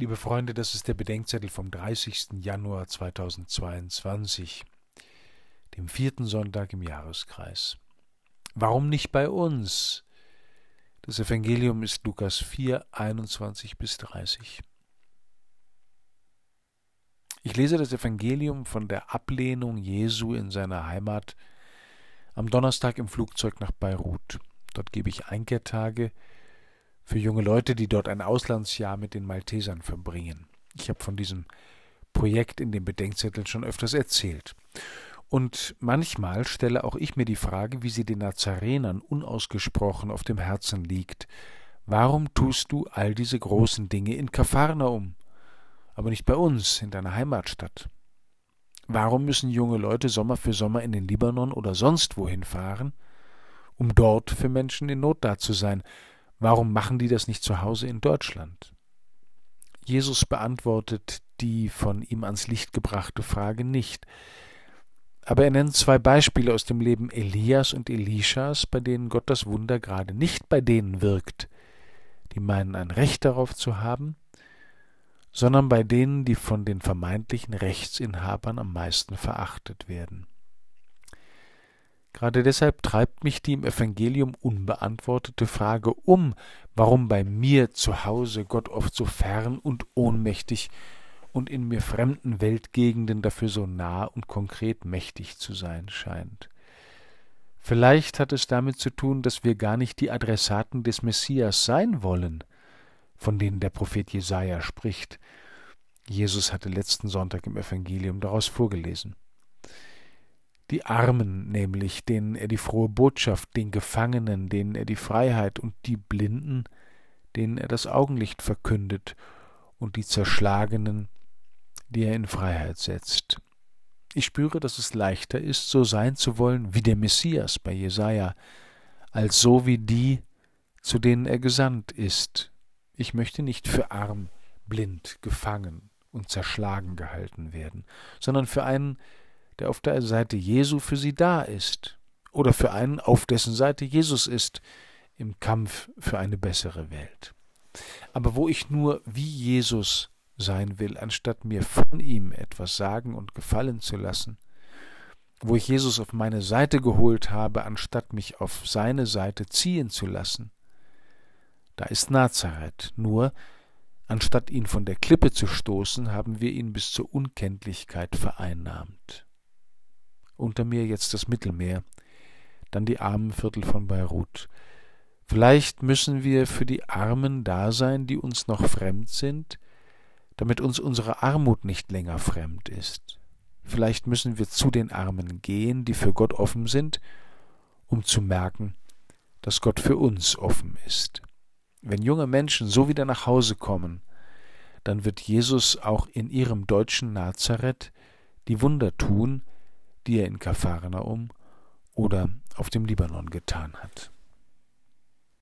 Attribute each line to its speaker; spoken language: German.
Speaker 1: Liebe Freunde, das ist der Bedenkzettel vom 30. Januar 2022, dem vierten Sonntag im Jahreskreis. Warum nicht bei uns? Das Evangelium ist Lukas 4, 21 bis 30. Ich lese das Evangelium von der Ablehnung Jesu in seiner Heimat am Donnerstag im Flugzeug nach Beirut. Dort gebe ich Einkehrtage für junge Leute, die dort ein Auslandsjahr mit den Maltesern verbringen. Ich habe von diesem Projekt in den Bedenkzetteln schon öfters erzählt. Und manchmal stelle auch ich mir die Frage, wie sie den Nazarenern unausgesprochen auf dem Herzen liegt. Warum tust du all diese großen Dinge in Kapharnaum, aber nicht bei uns, in deiner Heimatstadt? Warum müssen junge Leute Sommer für Sommer in den Libanon oder sonst wohin fahren, um dort für Menschen in Not da zu sein? Warum machen die das nicht zu Hause in Deutschland? Jesus beantwortet die von ihm ans Licht gebrachte Frage nicht. Aber er nennt zwei Beispiele aus dem Leben Elias und Elishas, bei denen Gott das Wunder gerade nicht bei denen wirkt, die meinen ein Recht darauf zu haben, sondern bei denen, die von den vermeintlichen Rechtsinhabern am meisten verachtet werden. Gerade deshalb treibt mich die im Evangelium unbeantwortete Frage um, warum bei mir zu Hause Gott oft so fern und ohnmächtig und in mir fremden Weltgegenden dafür so nah und konkret mächtig zu sein scheint. Vielleicht hat es damit zu tun, dass wir gar nicht die Adressaten des Messias sein wollen, von denen der Prophet Jesaja spricht. Jesus hatte letzten Sonntag im Evangelium daraus vorgelesen die Armen nämlich, denen er die frohe Botschaft, den Gefangenen, denen er die Freiheit und die Blinden, denen er das Augenlicht verkündet und die Zerschlagenen, die er in Freiheit setzt. Ich spüre, dass es leichter ist, so sein zu wollen wie der Messias bei Jesaja, als so wie die, zu denen er gesandt ist. Ich möchte nicht für arm, blind, gefangen und zerschlagen gehalten werden, sondern für einen, der auf der Seite Jesu für sie da ist, oder für einen, auf dessen Seite Jesus ist, im Kampf für eine bessere Welt. Aber wo ich nur wie Jesus sein will, anstatt mir von ihm etwas sagen und gefallen zu lassen, wo ich Jesus auf meine Seite geholt habe, anstatt mich auf seine Seite ziehen zu lassen, da ist Nazareth, nur anstatt ihn von der Klippe zu stoßen, haben wir ihn bis zur Unkenntlichkeit vereinnahmt unter mir jetzt das Mittelmeer, dann die armen Viertel von Beirut. Vielleicht müssen wir für die Armen da sein, die uns noch fremd sind, damit uns unsere Armut nicht länger fremd ist. Vielleicht müssen wir zu den Armen gehen, die für Gott offen sind, um zu merken, dass Gott für uns offen ist. Wenn junge Menschen so wieder nach Hause kommen, dann wird Jesus auch in ihrem deutschen Nazareth die Wunder tun, die er in Kapharnaum oder auf dem Libanon getan hat.